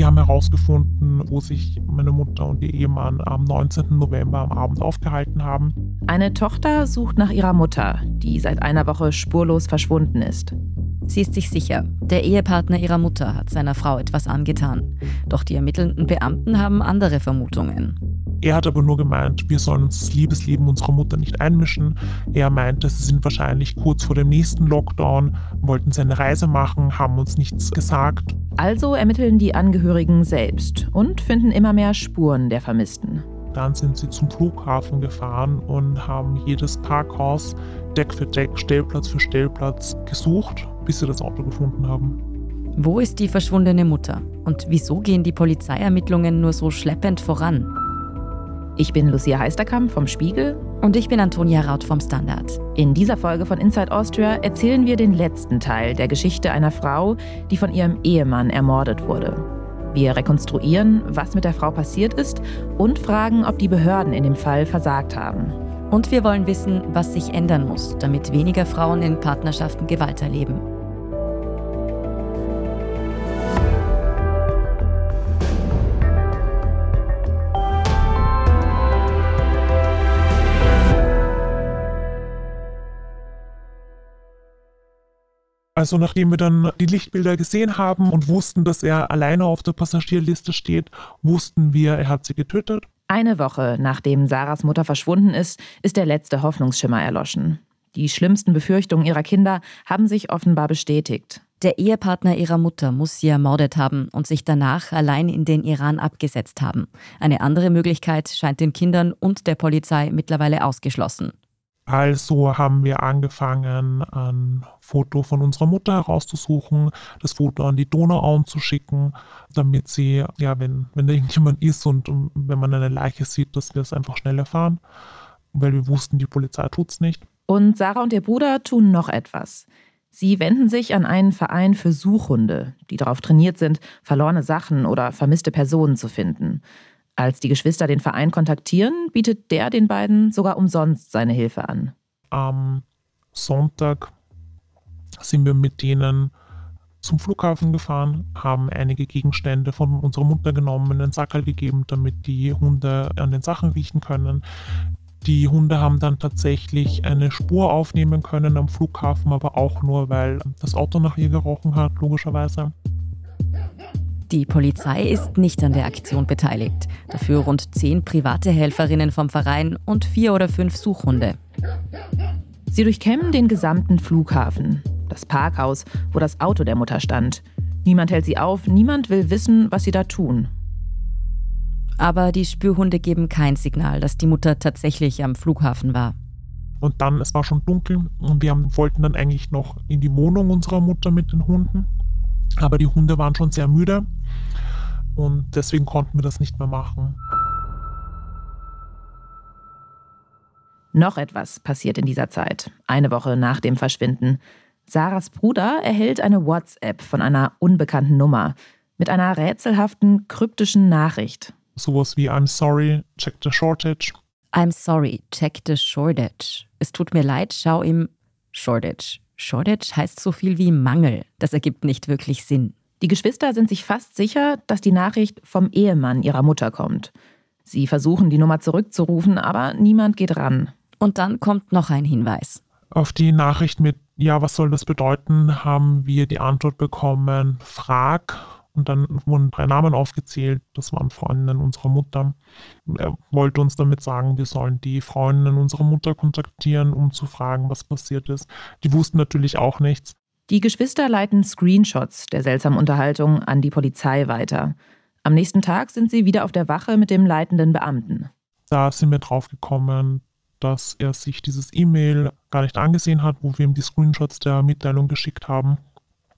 Wir haben herausgefunden, wo sich meine Mutter und ihr Ehemann am 19. November am Abend aufgehalten haben. Eine Tochter sucht nach ihrer Mutter, die seit einer Woche spurlos verschwunden ist. Sie ist sich sicher, der Ehepartner ihrer Mutter hat seiner Frau etwas angetan. Doch die ermittelnden Beamten haben andere Vermutungen. Er hat aber nur gemeint, wir sollen uns das Liebesleben unserer Mutter nicht einmischen. Er meinte, sie sind wahrscheinlich kurz vor dem nächsten Lockdown, wollten seine Reise machen, haben uns nichts gesagt. Also ermitteln die Angehörigen selbst und finden immer mehr Spuren der Vermissten. Dann sind sie zum Flughafen gefahren und haben jedes Parkhaus Deck für Deck, Stellplatz für Stellplatz gesucht, bis sie das Auto gefunden haben. Wo ist die verschwundene Mutter? Und wieso gehen die Polizeiermittlungen nur so schleppend voran? Ich bin Lucia Heisterkamp vom Spiegel. Und ich bin Antonia Raut vom Standard. In dieser Folge von Inside Austria erzählen wir den letzten Teil der Geschichte einer Frau, die von ihrem Ehemann ermordet wurde. Wir rekonstruieren, was mit der Frau passiert ist und fragen, ob die Behörden in dem Fall versagt haben. Und wir wollen wissen, was sich ändern muss, damit weniger Frauen in Partnerschaften Gewalt erleben. Also nachdem wir dann die Lichtbilder gesehen haben und wussten, dass er alleine auf der Passagierliste steht, wussten wir, er hat sie getötet. Eine Woche nachdem Sarahs Mutter verschwunden ist, ist der letzte Hoffnungsschimmer erloschen. Die schlimmsten Befürchtungen ihrer Kinder haben sich offenbar bestätigt. Der Ehepartner ihrer Mutter muss sie ermordet haben und sich danach allein in den Iran abgesetzt haben. Eine andere Möglichkeit scheint den Kindern und der Polizei mittlerweile ausgeschlossen. Also haben wir angefangen, ein Foto von unserer Mutter herauszusuchen, das Foto an die Donauauen zu schicken, damit sie, ja, wenn, wenn da irgendjemand ist und wenn man eine Leiche sieht, dass wir es einfach schnell erfahren, weil wir wussten, die Polizei tut es nicht. Und Sarah und ihr Bruder tun noch etwas. Sie wenden sich an einen Verein für Suchhunde, die darauf trainiert sind, verlorene Sachen oder vermisste Personen zu finden. Als die Geschwister den Verein kontaktieren, bietet der den beiden sogar umsonst seine Hilfe an. Am Sonntag sind wir mit denen zum Flughafen gefahren, haben einige Gegenstände von unserer Mutter genommen, in den Sackerl gegeben, damit die Hunde an den Sachen riechen können. Die Hunde haben dann tatsächlich eine Spur aufnehmen können am Flughafen, aber auch nur, weil das Auto nach ihr gerochen hat, logischerweise. Die Polizei ist nicht an der Aktion beteiligt. Dafür rund zehn private Helferinnen vom Verein und vier oder fünf Suchhunde. Sie durchkämmen den gesamten Flughafen, das Parkhaus, wo das Auto der Mutter stand. Niemand hält sie auf, niemand will wissen, was sie da tun. Aber die Spürhunde geben kein Signal, dass die Mutter tatsächlich am Flughafen war. Und dann, es war schon dunkel und wir haben, wollten dann eigentlich noch in die Wohnung unserer Mutter mit den Hunden. Aber die Hunde waren schon sehr müde und deswegen konnten wir das nicht mehr machen. Noch etwas passiert in dieser Zeit, eine Woche nach dem Verschwinden. Sarahs Bruder erhält eine WhatsApp von einer unbekannten Nummer mit einer rätselhaften, kryptischen Nachricht. Sowas wie I'm sorry, check the shortage. I'm sorry, check the shortage. Es tut mir leid, schau im Shortage. Shortage heißt so viel wie Mangel. Das ergibt nicht wirklich Sinn. Die Geschwister sind sich fast sicher, dass die Nachricht vom Ehemann ihrer Mutter kommt. Sie versuchen, die Nummer zurückzurufen, aber niemand geht ran. Und dann kommt noch ein Hinweis. Auf die Nachricht mit Ja, was soll das bedeuten, haben wir die Antwort bekommen, frag. Und dann wurden drei Namen aufgezählt. Das waren Freundinnen unserer Mutter. Er wollte uns damit sagen, wir sollen die Freundinnen unserer Mutter kontaktieren, um zu fragen, was passiert ist. Die wussten natürlich auch nichts. Die Geschwister leiten Screenshots der seltsamen Unterhaltung an die Polizei weiter. Am nächsten Tag sind sie wieder auf der Wache mit dem leitenden Beamten. Da sind wir drauf gekommen, dass er sich dieses E-Mail gar nicht angesehen hat, wo wir ihm die Screenshots der Mitteilung geschickt haben.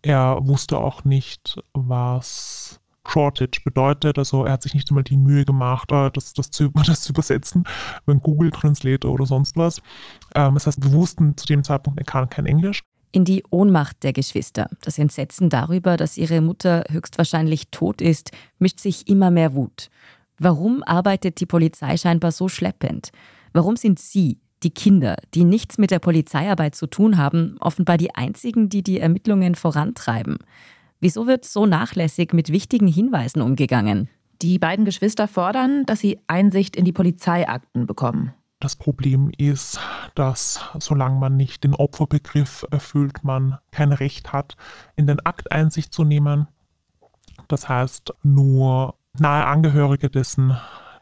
Er wusste auch nicht, was Shortage bedeutet. Also er hat sich nicht einmal die Mühe gemacht, äh, das, das, zu, das zu übersetzen, wenn Google Translator oder sonst was. Ähm, das heißt, wir wussten zu dem Zeitpunkt, er kann kein Englisch in die Ohnmacht der Geschwister. Das Entsetzen darüber, dass ihre Mutter höchstwahrscheinlich tot ist, mischt sich immer mehr Wut. Warum arbeitet die Polizei scheinbar so schleppend? Warum sind Sie, die Kinder, die nichts mit der Polizeiarbeit zu tun haben, offenbar die einzigen, die die Ermittlungen vorantreiben? Wieso wird so nachlässig mit wichtigen Hinweisen umgegangen? Die beiden Geschwister fordern, dass sie Einsicht in die Polizeiakten bekommen. Das Problem ist, dass solange man nicht den Opferbegriff erfüllt, man kein Recht hat, in den Akt Einsicht zu nehmen. Das heißt, nur nahe Angehörige, dessen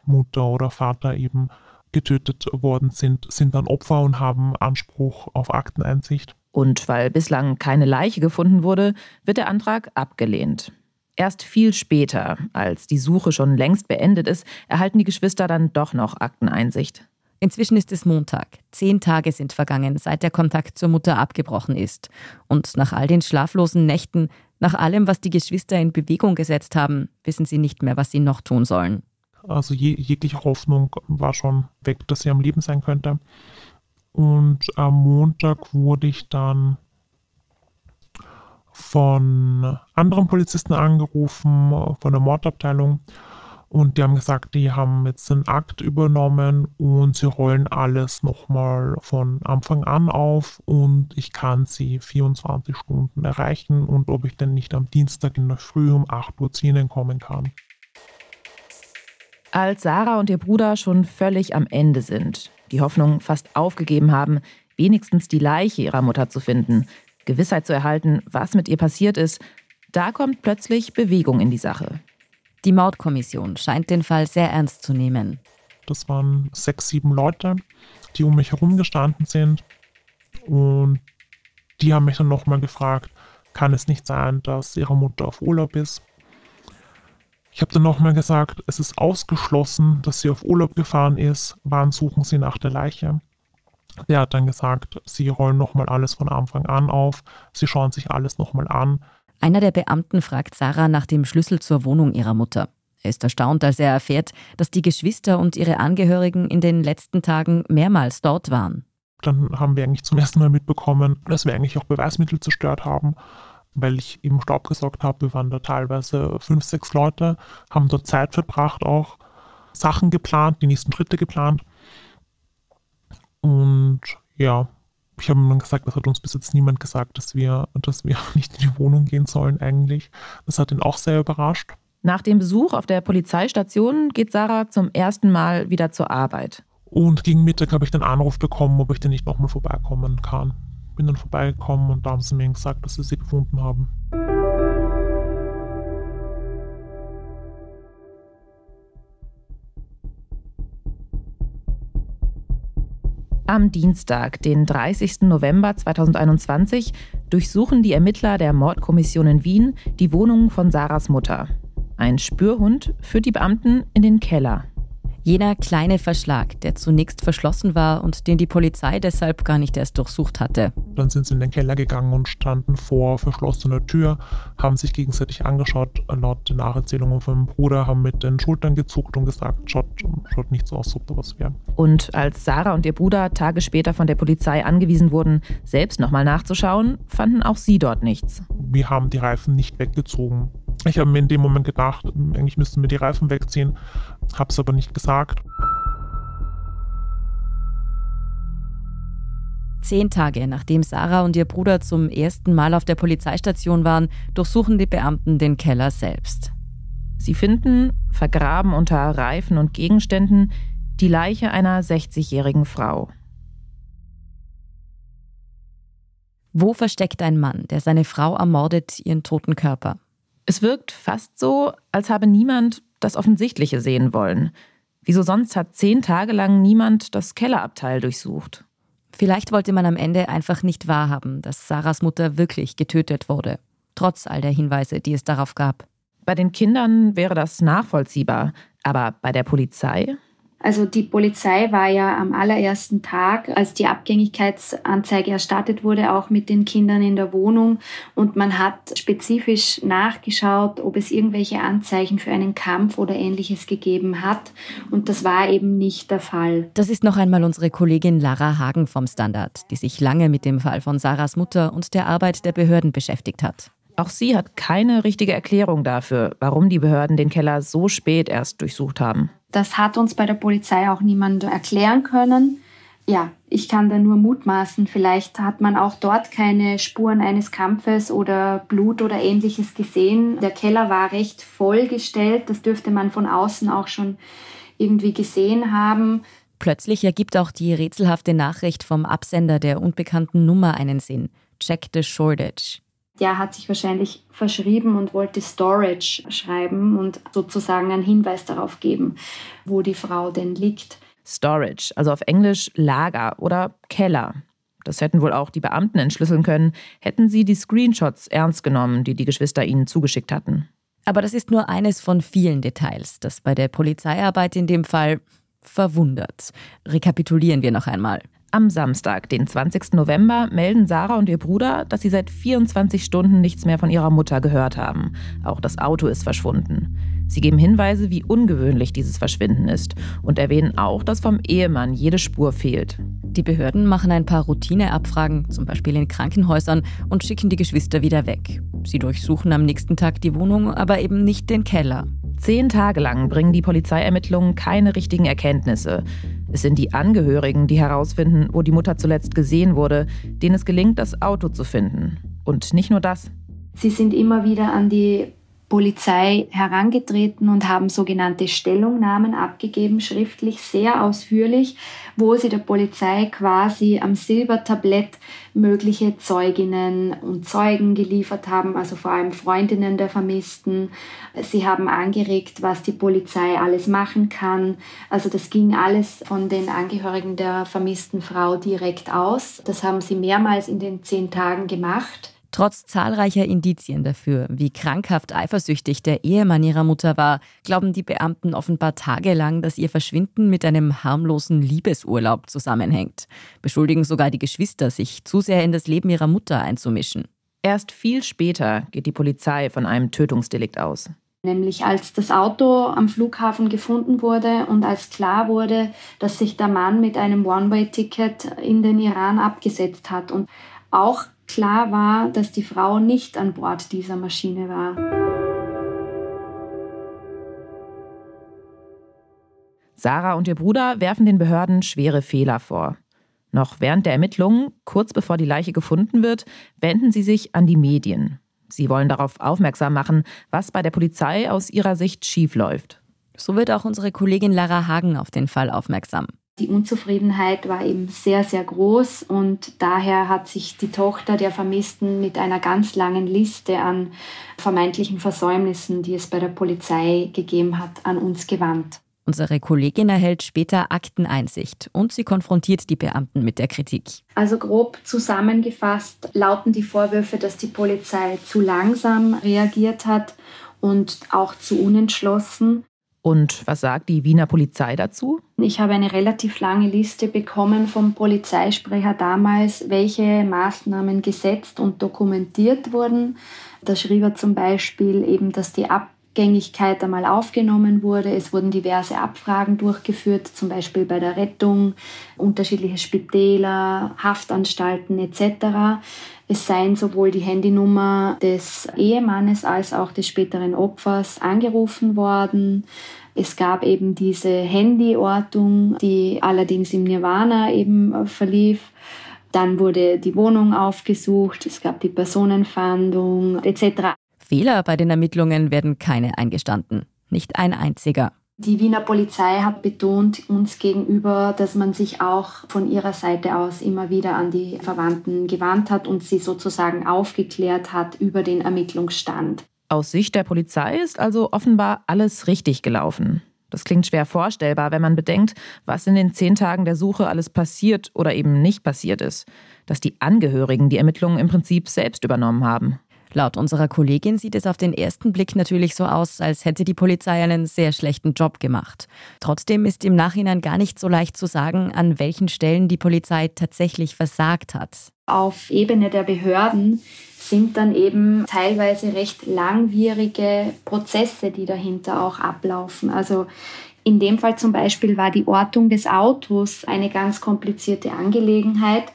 Mutter oder Vater eben getötet worden sind, sind dann Opfer und haben Anspruch auf Akteneinsicht. Und weil bislang keine Leiche gefunden wurde, wird der Antrag abgelehnt. Erst viel später, als die Suche schon längst beendet ist, erhalten die Geschwister dann doch noch Akteneinsicht. Inzwischen ist es Montag. Zehn Tage sind vergangen, seit der Kontakt zur Mutter abgebrochen ist. Und nach all den schlaflosen Nächten, nach allem, was die Geschwister in Bewegung gesetzt haben, wissen sie nicht mehr, was sie noch tun sollen. Also je, jegliche Hoffnung war schon weg, dass sie am Leben sein könnte. Und am Montag wurde ich dann von anderen Polizisten angerufen, von der Mordabteilung. Und die haben gesagt, die haben jetzt den Akt übernommen und sie rollen alles nochmal von Anfang an auf und ich kann sie 24 Stunden erreichen und ob ich denn nicht am Dienstag in der Früh um 8 Uhr zu kommen kann. Als Sarah und ihr Bruder schon völlig am Ende sind, die Hoffnung fast aufgegeben haben, wenigstens die Leiche ihrer Mutter zu finden, Gewissheit zu erhalten, was mit ihr passiert ist, da kommt plötzlich Bewegung in die Sache. Die Mordkommission scheint den Fall sehr ernst zu nehmen. Das waren sechs, sieben Leute, die um mich herum gestanden sind. Und die haben mich dann nochmal gefragt, kann es nicht sein, dass ihre Mutter auf Urlaub ist? Ich habe dann nochmal gesagt, es ist ausgeschlossen, dass sie auf Urlaub gefahren ist. Wann suchen sie nach der Leiche? Der hat dann gesagt, sie rollen nochmal alles von Anfang an auf, sie schauen sich alles nochmal an. Einer der Beamten fragt Sarah nach dem Schlüssel zur Wohnung ihrer Mutter. Er ist erstaunt, als er erfährt, dass die Geschwister und ihre Angehörigen in den letzten Tagen mehrmals dort waren. Dann haben wir eigentlich zum ersten Mal mitbekommen, dass wir eigentlich auch Beweismittel zerstört haben, weil ich eben Staub gesorgt habe. Wir waren da teilweise fünf, sechs Leute, haben dort Zeit verbracht, auch Sachen geplant, die nächsten Schritte geplant. Und ja, ich habe ihm gesagt, das hat uns bis jetzt niemand gesagt, dass wir, dass wir nicht in die Wohnung gehen sollen eigentlich. Das hat ihn auch sehr überrascht. Nach dem Besuch auf der Polizeistation geht Sarah zum ersten Mal wieder zur Arbeit. Und gegen Mittag habe ich den Anruf bekommen, ob ich denn nicht nochmal vorbeikommen kann. Bin dann vorbeigekommen und da haben sie mir gesagt, dass sie sie gefunden haben. Am Dienstag, den 30. November 2021, durchsuchen die Ermittler der Mordkommission in Wien die Wohnung von Sarahs Mutter. Ein Spürhund führt die Beamten in den Keller. Jener kleine Verschlag, der zunächst verschlossen war und den die Polizei deshalb gar nicht erst durchsucht hatte. Dann sind sie in den Keller gegangen und standen vor verschlossener Tür, haben sich gegenseitig angeschaut. Laut den Nacherzählungen von meinem Bruder haben mit den Schultern gezuckt und gesagt, schaut, schaut nicht so aus, ob da was wäre. Und als Sarah und ihr Bruder Tage später von der Polizei angewiesen wurden, selbst nochmal nachzuschauen, fanden auch sie dort nichts. Wir haben die Reifen nicht weggezogen. Ich habe mir in dem Moment gedacht, eigentlich müssten wir die Reifen wegziehen, habe es aber nicht gesagt. Zehn Tage nachdem Sarah und ihr Bruder zum ersten Mal auf der Polizeistation waren, durchsuchen die Beamten den Keller selbst. Sie finden, vergraben unter Reifen und Gegenständen, die Leiche einer 60-jährigen Frau. Wo versteckt ein Mann, der seine Frau ermordet, ihren toten Körper? Es wirkt fast so, als habe niemand das Offensichtliche sehen wollen. Wieso sonst hat zehn Tage lang niemand das Kellerabteil durchsucht? Vielleicht wollte man am Ende einfach nicht wahrhaben, dass Sarahs Mutter wirklich getötet wurde, trotz all der Hinweise, die es darauf gab. Bei den Kindern wäre das nachvollziehbar, aber bei der Polizei? Also die Polizei war ja am allerersten Tag, als die Abgängigkeitsanzeige erstattet wurde, auch mit den Kindern in der Wohnung und man hat spezifisch nachgeschaut, ob es irgendwelche Anzeichen für einen Kampf oder ähnliches gegeben hat und das war eben nicht der Fall. Das ist noch einmal unsere Kollegin Lara Hagen vom Standard, die sich lange mit dem Fall von Sarahs Mutter und der Arbeit der Behörden beschäftigt hat. Auch sie hat keine richtige Erklärung dafür, warum die Behörden den Keller so spät erst durchsucht haben. Das hat uns bei der Polizei auch niemand erklären können. ja, ich kann da nur mutmaßen. Vielleicht hat man auch dort keine Spuren eines Kampfes oder Blut oder ähnliches gesehen. Der Keller war recht vollgestellt. Das dürfte man von außen auch schon irgendwie gesehen haben. Plötzlich ergibt auch die rätselhafte Nachricht vom Absender der unbekannten Nummer einen Sinn. Check the shortage. Der hat sich wahrscheinlich verschrieben und wollte Storage schreiben und sozusagen einen Hinweis darauf geben, wo die Frau denn liegt. Storage, also auf Englisch Lager oder Keller. Das hätten wohl auch die Beamten entschlüsseln können, hätten sie die Screenshots ernst genommen, die die Geschwister ihnen zugeschickt hatten. Aber das ist nur eines von vielen Details, das bei der Polizeiarbeit in dem Fall verwundert. Rekapitulieren wir noch einmal. Am Samstag, den 20. November, melden Sarah und ihr Bruder, dass sie seit 24 Stunden nichts mehr von ihrer Mutter gehört haben. Auch das Auto ist verschwunden. Sie geben Hinweise, wie ungewöhnlich dieses Verschwinden ist und erwähnen auch, dass vom Ehemann jede Spur fehlt. Die Behörden machen ein paar Routineabfragen, zum Beispiel in Krankenhäusern, und schicken die Geschwister wieder weg. Sie durchsuchen am nächsten Tag die Wohnung, aber eben nicht den Keller. Zehn Tage lang bringen die Polizeiermittlungen keine richtigen Erkenntnisse. Es sind die Angehörigen, die herausfinden, wo die Mutter zuletzt gesehen wurde, denen es gelingt, das Auto zu finden. Und nicht nur das. Sie sind immer wieder an die Polizei herangetreten und haben sogenannte Stellungnahmen abgegeben, schriftlich sehr ausführlich, wo sie der Polizei quasi am Silbertablett mögliche Zeuginnen und Zeugen geliefert haben, also vor allem Freundinnen der Vermissten. Sie haben angeregt, was die Polizei alles machen kann. Also das ging alles von den Angehörigen der vermissten Frau direkt aus. Das haben sie mehrmals in den zehn Tagen gemacht. Trotz zahlreicher Indizien dafür, wie krankhaft eifersüchtig der Ehemann ihrer Mutter war, glauben die Beamten offenbar tagelang, dass ihr Verschwinden mit einem harmlosen Liebesurlaub zusammenhängt. Beschuldigen sogar die Geschwister, sich zu sehr in das Leben ihrer Mutter einzumischen. Erst viel später geht die Polizei von einem Tötungsdelikt aus. Nämlich als das Auto am Flughafen gefunden wurde und als klar wurde, dass sich der Mann mit einem One-Way-Ticket in den Iran abgesetzt hat. Und auch klar war, dass die Frau nicht an Bord dieser Maschine war. Sarah und ihr Bruder werfen den Behörden schwere Fehler vor. Noch während der Ermittlungen, kurz bevor die Leiche gefunden wird, wenden sie sich an die Medien. Sie wollen darauf aufmerksam machen, was bei der Polizei aus ihrer Sicht schiefläuft. So wird auch unsere Kollegin Lara Hagen auf den Fall aufmerksam. Die Unzufriedenheit war eben sehr, sehr groß und daher hat sich die Tochter der Vermissten mit einer ganz langen Liste an vermeintlichen Versäumnissen, die es bei der Polizei gegeben hat, an uns gewandt. Unsere Kollegin erhält später Akteneinsicht und sie konfrontiert die Beamten mit der Kritik. Also grob zusammengefasst lauten die Vorwürfe, dass die Polizei zu langsam reagiert hat und auch zu unentschlossen. Und was sagt die Wiener Polizei dazu? Ich habe eine relativ lange Liste bekommen vom Polizeisprecher damals, welche Maßnahmen gesetzt und dokumentiert wurden. Da schrieb er zum Beispiel eben, dass die Abgängigkeit einmal aufgenommen wurde. Es wurden diverse Abfragen durchgeführt, zum Beispiel bei der Rettung, unterschiedliche Spitäler, Haftanstalten etc. Es seien sowohl die Handynummer des Ehemannes als auch des späteren Opfers angerufen worden. Es gab eben diese Handyortung, die allerdings im Nirvana eben verlief. Dann wurde die Wohnung aufgesucht, es gab die Personenfahndung etc. Fehler bei den Ermittlungen werden keine eingestanden. Nicht ein einziger. Die Wiener Polizei hat betont uns gegenüber, dass man sich auch von ihrer Seite aus immer wieder an die Verwandten gewandt hat und sie sozusagen aufgeklärt hat über den Ermittlungsstand. Aus Sicht der Polizei ist also offenbar alles richtig gelaufen. Das klingt schwer vorstellbar, wenn man bedenkt, was in den zehn Tagen der Suche alles passiert oder eben nicht passiert ist. Dass die Angehörigen die Ermittlungen im Prinzip selbst übernommen haben. Laut unserer Kollegin sieht es auf den ersten Blick natürlich so aus, als hätte die Polizei einen sehr schlechten Job gemacht. Trotzdem ist im Nachhinein gar nicht so leicht zu sagen, an welchen Stellen die Polizei tatsächlich versagt hat. Auf Ebene der Behörden sind dann eben teilweise recht langwierige Prozesse, die dahinter auch ablaufen. Also in dem Fall zum Beispiel war die Ortung des Autos eine ganz komplizierte Angelegenheit.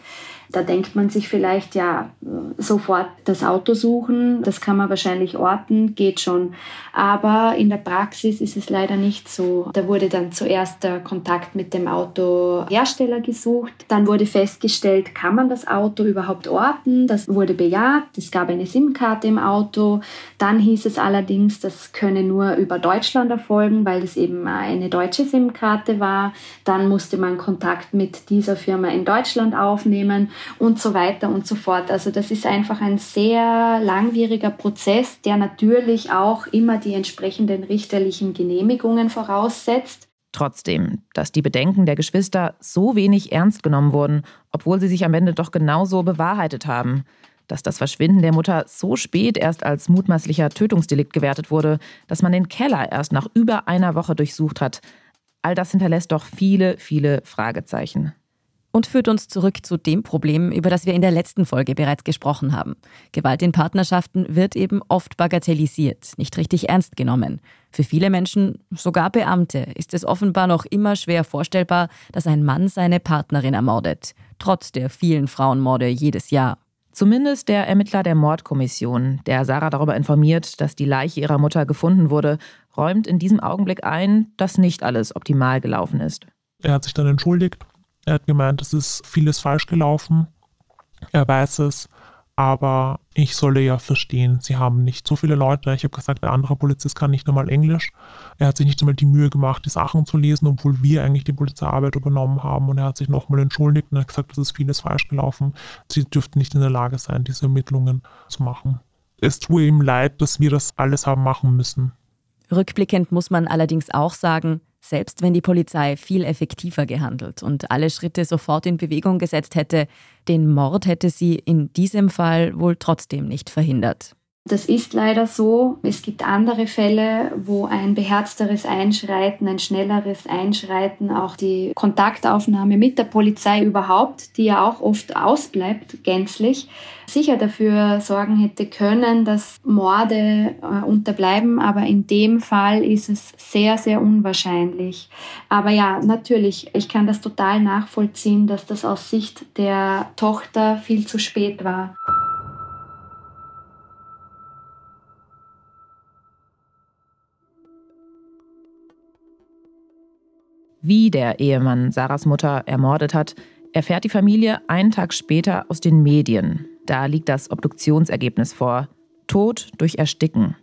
Da denkt man sich vielleicht, ja, sofort das Auto suchen, das kann man wahrscheinlich orten, geht schon. Aber in der Praxis ist es leider nicht so. Da wurde dann zuerst der Kontakt mit dem Autohersteller gesucht. Dann wurde festgestellt, kann man das Auto überhaupt orten? Das wurde bejaht. Es gab eine SIM-Karte im Auto. Dann hieß es allerdings, das könne nur über Deutschland erfolgen, weil es eben eine deutsche SIM-Karte war. Dann musste man Kontakt mit dieser Firma in Deutschland aufnehmen und so weiter und so fort. Also das ist einfach ein sehr langwieriger Prozess, der natürlich auch immer die entsprechenden richterlichen Genehmigungen voraussetzt. Trotzdem, dass die Bedenken der Geschwister so wenig ernst genommen wurden, obwohl sie sich am Ende doch genauso bewahrheitet haben. Dass das Verschwinden der Mutter so spät erst als mutmaßlicher Tötungsdelikt gewertet wurde, dass man den Keller erst nach über einer Woche durchsucht hat. All das hinterlässt doch viele, viele Fragezeichen und führt uns zurück zu dem Problem, über das wir in der letzten Folge bereits gesprochen haben. Gewalt in Partnerschaften wird eben oft bagatellisiert, nicht richtig ernst genommen. Für viele Menschen, sogar Beamte, ist es offenbar noch immer schwer vorstellbar, dass ein Mann seine Partnerin ermordet, trotz der vielen Frauenmorde jedes Jahr. Zumindest der Ermittler der Mordkommission, der Sarah darüber informiert, dass die Leiche ihrer Mutter gefunden wurde, räumt in diesem Augenblick ein, dass nicht alles optimal gelaufen ist. Er hat sich dann entschuldigt er hat gemeint, es ist vieles falsch gelaufen. Er weiß es, aber ich solle ja verstehen, sie haben nicht so viele Leute. Ich habe gesagt, der andere Polizist kann nicht einmal Englisch. Er hat sich nicht einmal die Mühe gemacht, die Sachen zu lesen, obwohl wir eigentlich die Polizeiarbeit übernommen haben. Und er hat sich nochmal entschuldigt und hat gesagt, es ist vieles falsch gelaufen. Sie dürften nicht in der Lage sein, diese Ermittlungen zu machen. Es tut ihm leid, dass wir das alles haben machen müssen. Rückblickend muss man allerdings auch sagen, selbst wenn die Polizei viel effektiver gehandelt und alle Schritte sofort in Bewegung gesetzt hätte, den Mord hätte sie in diesem Fall wohl trotzdem nicht verhindert. Das ist leider so. Es gibt andere Fälle, wo ein beherzteres Einschreiten, ein schnelleres Einschreiten, auch die Kontaktaufnahme mit der Polizei überhaupt, die ja auch oft ausbleibt, gänzlich, sicher dafür sorgen hätte können, dass Morde äh, unterbleiben. Aber in dem Fall ist es sehr, sehr unwahrscheinlich. Aber ja, natürlich, ich kann das total nachvollziehen, dass das aus Sicht der Tochter viel zu spät war. Wie der Ehemann Sarahs Mutter ermordet hat, erfährt die Familie einen Tag später aus den Medien. Da liegt das Obduktionsergebnis vor. Tod durch Ersticken.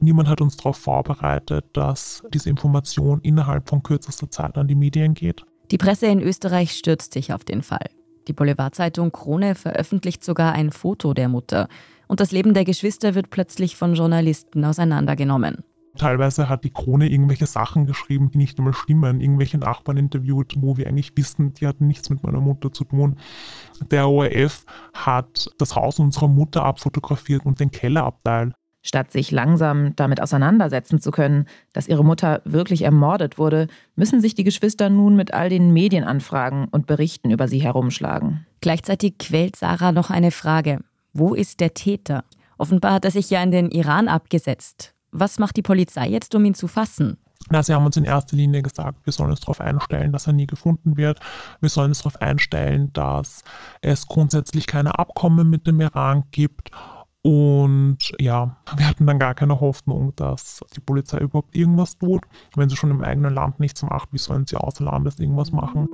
Niemand hat uns darauf vorbereitet, dass diese Information innerhalb von kürzester Zeit an die Medien geht. Die Presse in Österreich stürzt sich auf den Fall. Die Boulevardzeitung Krone veröffentlicht sogar ein Foto der Mutter. Und das Leben der Geschwister wird plötzlich von Journalisten auseinandergenommen. Teilweise hat die Krone irgendwelche Sachen geschrieben, die nicht einmal stimmen, irgendwelche Nachbarn interviewt, wo wir eigentlich wissen, die hatten nichts mit meiner Mutter zu tun. Der ORF hat das Haus unserer Mutter abfotografiert und den Kellerabteil. Statt sich langsam damit auseinandersetzen zu können, dass ihre Mutter wirklich ermordet wurde, müssen sich die Geschwister nun mit all den Medienanfragen und Berichten über sie herumschlagen. Gleichzeitig quält Sarah noch eine Frage. Wo ist der Täter? Offenbar hat er sich ja in den Iran abgesetzt. Was macht die Polizei jetzt, um ihn zu fassen? Na, sie haben uns in erster Linie gesagt, wir sollen uns darauf einstellen, dass er nie gefunden wird. Wir sollen uns darauf einstellen, dass es grundsätzlich keine Abkommen mit dem Iran gibt. Und ja, wir hatten dann gar keine Hoffnung, dass die Polizei überhaupt irgendwas tut. Wenn sie schon im eigenen Land nichts macht, wie sollen sie außer Landes irgendwas machen?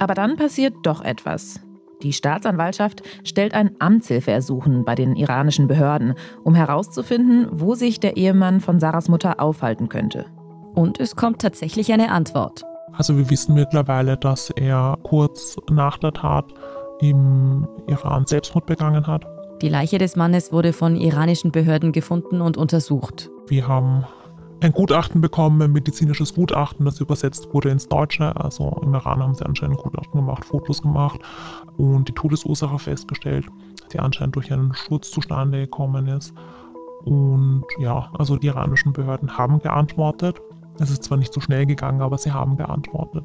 Aber dann passiert doch etwas. Die Staatsanwaltschaft stellt ein Amtshilfeersuchen bei den iranischen Behörden, um herauszufinden, wo sich der Ehemann von Sarahs Mutter aufhalten könnte. Und es kommt tatsächlich eine Antwort. Also wir wissen mittlerweile, dass er kurz nach der Tat im Iran Selbstmord begangen hat. Die Leiche des Mannes wurde von iranischen Behörden gefunden und untersucht. Wir haben ein Gutachten bekommen, ein medizinisches Gutachten, das übersetzt wurde ins Deutsche. Also im Iran haben sie anscheinend ein Gutachten gemacht, Fotos gemacht und die Todesursache festgestellt, die anscheinend durch einen Sturz zustande gekommen ist. Und ja, also die iranischen Behörden haben geantwortet. Es ist zwar nicht so schnell gegangen, aber sie haben geantwortet.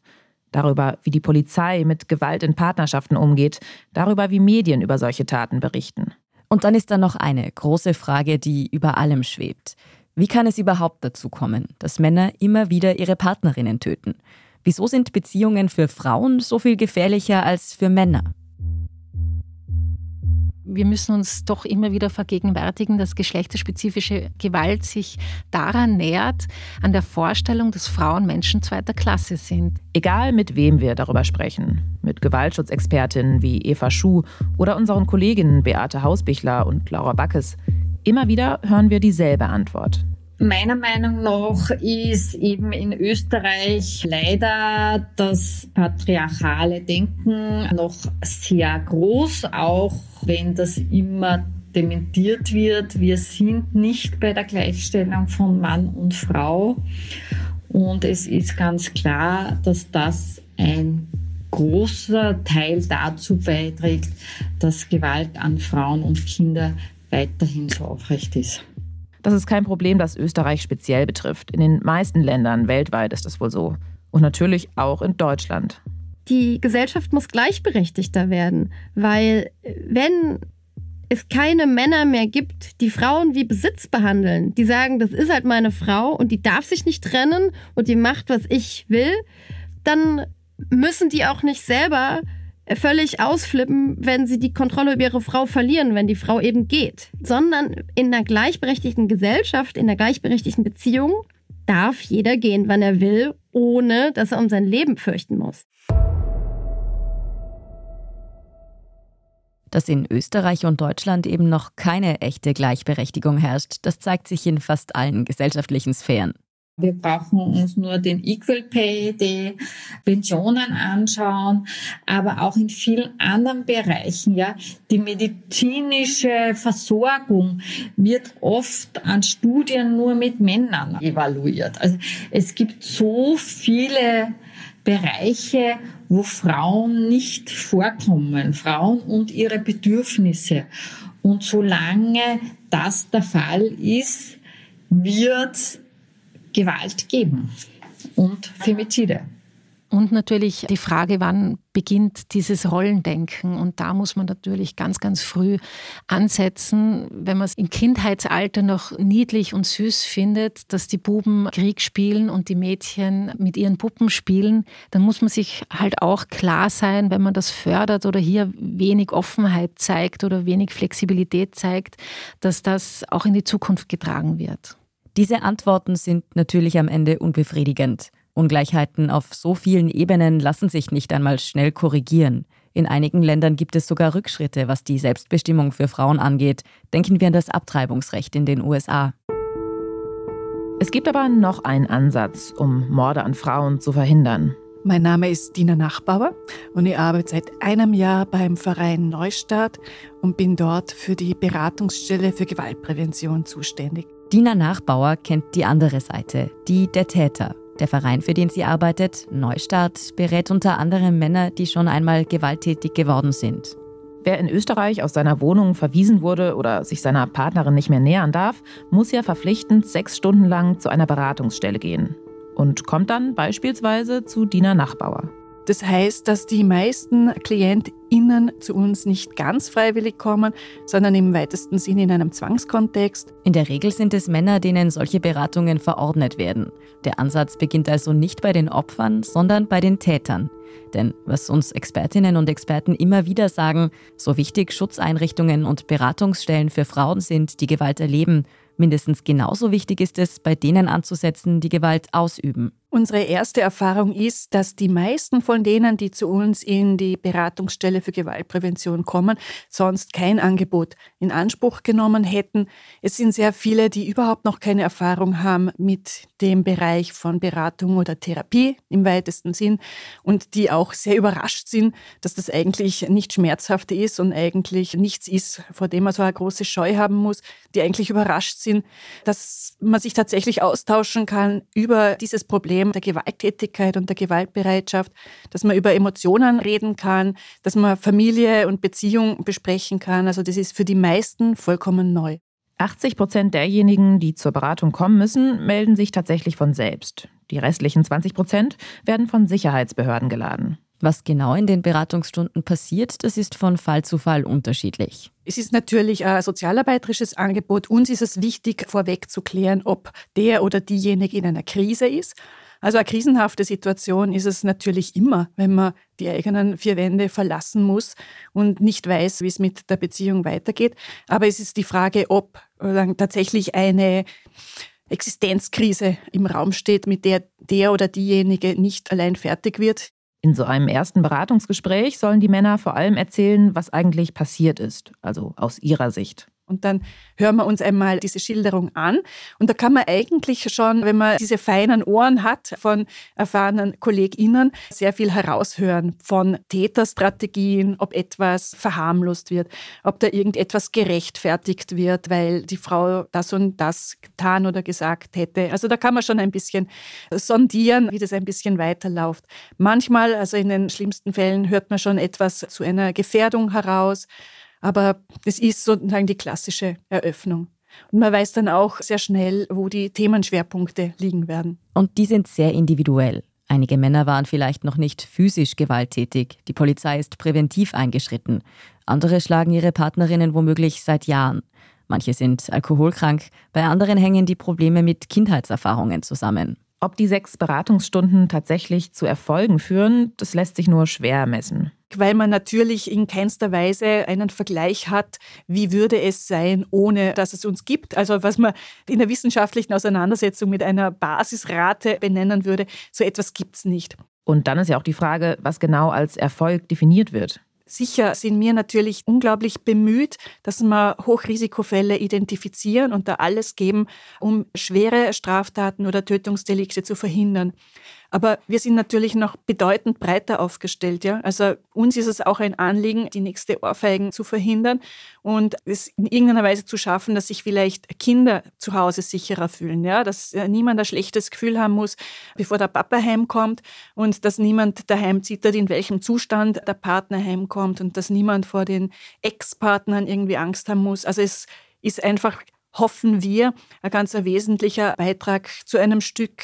Darüber, wie die Polizei mit Gewalt in Partnerschaften umgeht, darüber, wie Medien über solche Taten berichten. Und dann ist da noch eine große Frage, die über allem schwebt. Wie kann es überhaupt dazu kommen, dass Männer immer wieder ihre Partnerinnen töten? Wieso sind Beziehungen für Frauen so viel gefährlicher als für Männer? Wir müssen uns doch immer wieder vergegenwärtigen, dass geschlechterspezifische Gewalt sich daran nähert, an der Vorstellung, dass Frauen Menschen zweiter Klasse sind. Egal mit wem wir darüber sprechen, mit Gewaltschutzexpertinnen wie Eva Schuh oder unseren Kolleginnen Beate Hausbichler und Laura Backes, immer wieder hören wir dieselbe Antwort. Meiner Meinung nach ist eben in Österreich leider das patriarchale Denken noch sehr groß, auch wenn das immer dementiert wird. Wir sind nicht bei der Gleichstellung von Mann und Frau. Und es ist ganz klar, dass das ein großer Teil dazu beiträgt, dass Gewalt an Frauen und Kinder weiterhin so aufrecht ist. Das ist kein Problem, das Österreich speziell betrifft. In den meisten Ländern weltweit ist das wohl so. Und natürlich auch in Deutschland. Die Gesellschaft muss gleichberechtigter werden, weil wenn es keine Männer mehr gibt, die Frauen wie Besitz behandeln, die sagen, das ist halt meine Frau und die darf sich nicht trennen und die macht, was ich will, dann müssen die auch nicht selber völlig ausflippen, wenn sie die Kontrolle über ihre Frau verlieren, wenn die Frau eben geht, sondern in einer gleichberechtigten Gesellschaft, in einer gleichberechtigten Beziehung darf jeder gehen, wann er will, ohne dass er um sein Leben fürchten muss. Dass in Österreich und Deutschland eben noch keine echte Gleichberechtigung herrscht, das zeigt sich in fast allen gesellschaftlichen Sphären. Wir brauchen uns nur den Equal Pay, die Pensionen anschauen, aber auch in vielen anderen Bereichen. Ja, die medizinische Versorgung wird oft an Studien nur mit Männern evaluiert. Also es gibt so viele Bereiche, wo Frauen nicht vorkommen, Frauen und ihre Bedürfnisse. Und solange das der Fall ist, wird Gewalt geben und Femizide. Und natürlich die Frage, wann beginnt dieses Rollendenken? Und da muss man natürlich ganz, ganz früh ansetzen. Wenn man es im Kindheitsalter noch niedlich und süß findet, dass die Buben Krieg spielen und die Mädchen mit ihren Puppen spielen, dann muss man sich halt auch klar sein, wenn man das fördert oder hier wenig Offenheit zeigt oder wenig Flexibilität zeigt, dass das auch in die Zukunft getragen wird. Diese Antworten sind natürlich am Ende unbefriedigend. Ungleichheiten auf so vielen Ebenen lassen sich nicht einmal schnell korrigieren. In einigen Ländern gibt es sogar Rückschritte, was die Selbstbestimmung für Frauen angeht. Denken wir an das Abtreibungsrecht in den USA. Es gibt aber noch einen Ansatz, um Morde an Frauen zu verhindern. Mein Name ist Dina Nachbauer und ich arbeite seit einem Jahr beim Verein Neustart und bin dort für die Beratungsstelle für Gewaltprävention zuständig. Dina Nachbauer kennt die andere Seite, die der Täter. Der Verein, für den sie arbeitet, Neustart, berät unter anderem Männer, die schon einmal gewalttätig geworden sind. Wer in Österreich aus seiner Wohnung verwiesen wurde oder sich seiner Partnerin nicht mehr nähern darf, muss ja verpflichtend sechs Stunden lang zu einer Beratungsstelle gehen und kommt dann beispielsweise zu Dina Nachbauer. Das heißt, dass die meisten KlientInnen zu uns nicht ganz freiwillig kommen, sondern im weitesten Sinne in einem Zwangskontext. In der Regel sind es Männer, denen solche Beratungen verordnet werden. Der Ansatz beginnt also nicht bei den Opfern, sondern bei den Tätern. Denn was uns Expertinnen und Experten immer wieder sagen, so wichtig Schutzeinrichtungen und Beratungsstellen für Frauen sind, die Gewalt erleben, mindestens genauso wichtig ist es, bei denen anzusetzen, die Gewalt ausüben. Unsere erste Erfahrung ist, dass die meisten von denen, die zu uns in die Beratungsstelle für Gewaltprävention kommen, sonst kein Angebot in Anspruch genommen hätten. Es sind sehr viele, die überhaupt noch keine Erfahrung haben mit dem Bereich von Beratung oder Therapie im weitesten Sinn und die auch sehr überrascht sind, dass das eigentlich nicht schmerzhaft ist und eigentlich nichts ist, vor dem man so eine große Scheu haben muss, die eigentlich überrascht sind, dass man sich tatsächlich austauschen kann über dieses Problem Problem der Gewalttätigkeit und der Gewaltbereitschaft, dass man über Emotionen reden kann, dass man Familie und Beziehung besprechen kann. Also das ist für die meisten vollkommen neu. 80 Prozent derjenigen, die zur Beratung kommen müssen, melden sich tatsächlich von selbst. Die restlichen 20 Prozent werden von Sicherheitsbehörden geladen. Was genau in den Beratungsstunden passiert, das ist von Fall zu Fall unterschiedlich. Es ist natürlich ein sozialarbeiterisches Angebot. Uns ist es wichtig, vorweg zu klären, ob der oder diejenige in einer Krise ist. Also eine krisenhafte Situation ist es natürlich immer, wenn man die eigenen vier Wände verlassen muss und nicht weiß, wie es mit der Beziehung weitergeht. Aber es ist die Frage, ob tatsächlich eine Existenzkrise im Raum steht, mit der der oder diejenige nicht allein fertig wird. In so einem ersten Beratungsgespräch sollen die Männer vor allem erzählen, was eigentlich passiert ist, also aus ihrer Sicht. Und dann hören wir uns einmal diese Schilderung an. Und da kann man eigentlich schon, wenn man diese feinen Ohren hat von erfahrenen KollegInnen, sehr viel heraushören von Täterstrategien, ob etwas verharmlost wird, ob da irgendetwas gerechtfertigt wird, weil die Frau das und das getan oder gesagt hätte. Also da kann man schon ein bisschen sondieren, wie das ein bisschen weiterläuft. Manchmal, also in den schlimmsten Fällen, hört man schon etwas zu einer Gefährdung heraus. Aber es ist sozusagen die klassische Eröffnung. Und man weiß dann auch sehr schnell, wo die Themenschwerpunkte liegen werden. Und die sind sehr individuell. Einige Männer waren vielleicht noch nicht physisch gewalttätig. Die Polizei ist präventiv eingeschritten. Andere schlagen ihre Partnerinnen womöglich seit Jahren. Manche sind alkoholkrank, bei anderen hängen die Probleme mit Kindheitserfahrungen zusammen. Ob die sechs Beratungsstunden tatsächlich zu Erfolgen führen, das lässt sich nur schwer messen. Weil man natürlich in keinster Weise einen Vergleich hat, wie würde es sein, ohne dass es uns gibt. Also was man in der wissenschaftlichen Auseinandersetzung mit einer Basisrate benennen würde, so etwas gibt es nicht. Und dann ist ja auch die Frage, was genau als Erfolg definiert wird. Sicher sind wir natürlich unglaublich bemüht, dass wir Hochrisikofälle identifizieren und da alles geben, um schwere Straftaten oder Tötungsdelikte zu verhindern. Aber wir sind natürlich noch bedeutend breiter aufgestellt. Ja? Also uns ist es auch ein Anliegen, die nächste Ohrfeigen zu verhindern und es in irgendeiner Weise zu schaffen, dass sich vielleicht Kinder zu Hause sicherer fühlen. Ja? Dass niemand ein schlechtes Gefühl haben muss, bevor der Papa heimkommt und dass niemand daheim zittert, in welchem Zustand der Partner heimkommt und dass niemand vor den Ex-Partnern irgendwie Angst haben muss. Also es ist einfach hoffen wir, ein ganz wesentlicher Beitrag zu einem Stück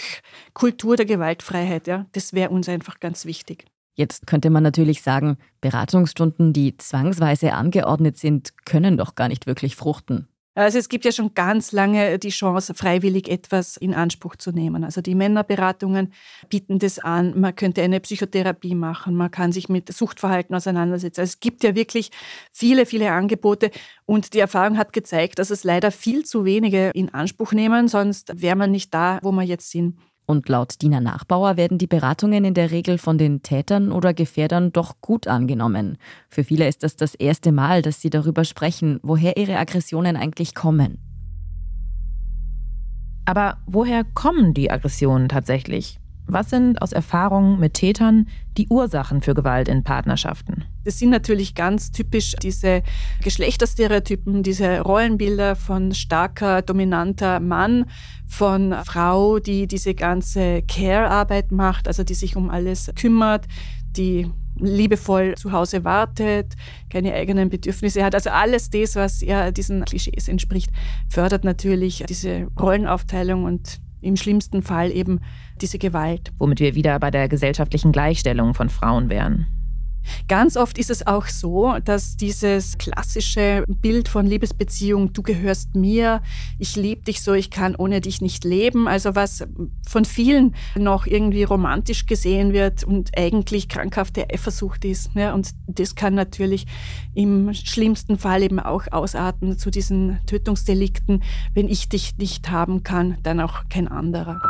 Kultur der Gewaltfreiheit. Ja? Das wäre uns einfach ganz wichtig. Jetzt könnte man natürlich sagen, Beratungsstunden, die zwangsweise angeordnet sind, können doch gar nicht wirklich fruchten. Also es gibt ja schon ganz lange die Chance, freiwillig etwas in Anspruch zu nehmen. Also die Männerberatungen bieten das an. Man könnte eine Psychotherapie machen. Man kann sich mit Suchtverhalten auseinandersetzen. Also es gibt ja wirklich viele, viele Angebote. Und die Erfahrung hat gezeigt, dass es leider viel zu wenige in Anspruch nehmen. Sonst wäre man nicht da, wo wir jetzt sind. Und laut Dina Nachbauer werden die Beratungen in der Regel von den Tätern oder Gefährdern doch gut angenommen. Für viele ist das das erste Mal, dass sie darüber sprechen, woher ihre Aggressionen eigentlich kommen. Aber woher kommen die Aggressionen tatsächlich? Was sind aus Erfahrungen mit Tätern die Ursachen für Gewalt in Partnerschaften? Das sind natürlich ganz typisch diese Geschlechterstereotypen, diese Rollenbilder von starker, dominanter Mann, von Frau, die diese ganze Care-Arbeit macht, also die sich um alles kümmert, die liebevoll zu Hause wartet, keine eigenen Bedürfnisse hat. Also alles das, was ja diesen Klischees entspricht, fördert natürlich diese Rollenaufteilung und im schlimmsten Fall eben diese Gewalt. Womit wir wieder bei der gesellschaftlichen Gleichstellung von Frauen wären. Ganz oft ist es auch so, dass dieses klassische Bild von Liebesbeziehung, du gehörst mir, ich liebe dich so, ich kann ohne dich nicht leben, also was von vielen noch irgendwie romantisch gesehen wird und eigentlich krankhafte Eifersucht ist. Ja, und das kann natürlich im schlimmsten Fall eben auch ausarten zu diesen Tötungsdelikten. Wenn ich dich nicht haben kann, dann auch kein anderer.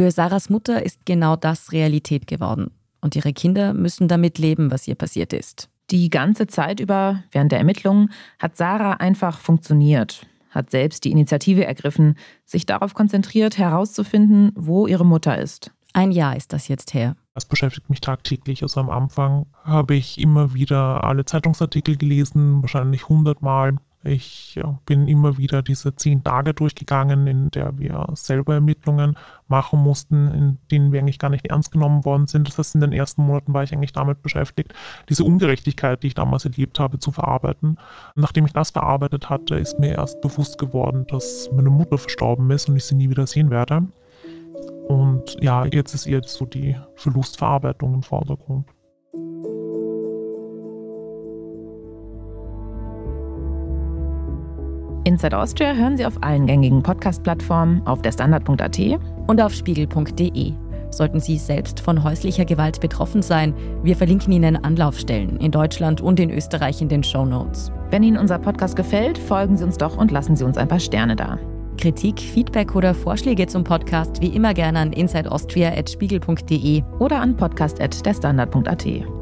Für Sarahs Mutter ist genau das Realität geworden. Und ihre Kinder müssen damit leben, was ihr passiert ist. Die ganze Zeit über, während der Ermittlungen, hat Sarah einfach funktioniert, hat selbst die Initiative ergriffen, sich darauf konzentriert, herauszufinden, wo ihre Mutter ist. Ein Jahr ist das jetzt her. Das beschäftigt mich tagtäglich. Also am Anfang habe ich immer wieder alle Zeitungsartikel gelesen, wahrscheinlich hundertmal. Ich bin immer wieder diese zehn Tage durchgegangen, in der wir selber Ermittlungen machen mussten, in denen wir eigentlich gar nicht ernst genommen worden sind. Das heißt, in den ersten Monaten war ich eigentlich damit beschäftigt, diese Ungerechtigkeit, die ich damals erlebt habe, zu verarbeiten. Nachdem ich das verarbeitet hatte, ist mir erst bewusst geworden, dass meine Mutter verstorben ist und ich sie nie wieder sehen werde. Und ja, jetzt ist eher so die Verlustverarbeitung im Vordergrund. Inside Austria hören Sie auf allen gängigen Podcast-Plattformen, auf der Standard.at und auf spiegel.de. Sollten Sie selbst von häuslicher Gewalt betroffen sein, wir verlinken Ihnen Anlaufstellen in Deutschland und in Österreich in den Show Notes. Wenn Ihnen unser Podcast gefällt, folgen Sie uns doch und lassen Sie uns ein paar Sterne da. Kritik, Feedback oder Vorschläge zum Podcast wie immer gerne an insideaustria.spiegel.de oder an podcast.derstandard.at.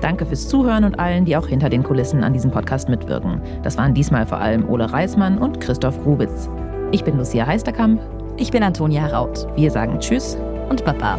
Danke fürs Zuhören und allen, die auch hinter den Kulissen an diesem Podcast mitwirken. Das waren diesmal vor allem Ole Reismann und Christoph Grubitz. Ich bin Lucia Heisterkamp. Ich bin Antonia Raut. Wir sagen Tschüss und Baba.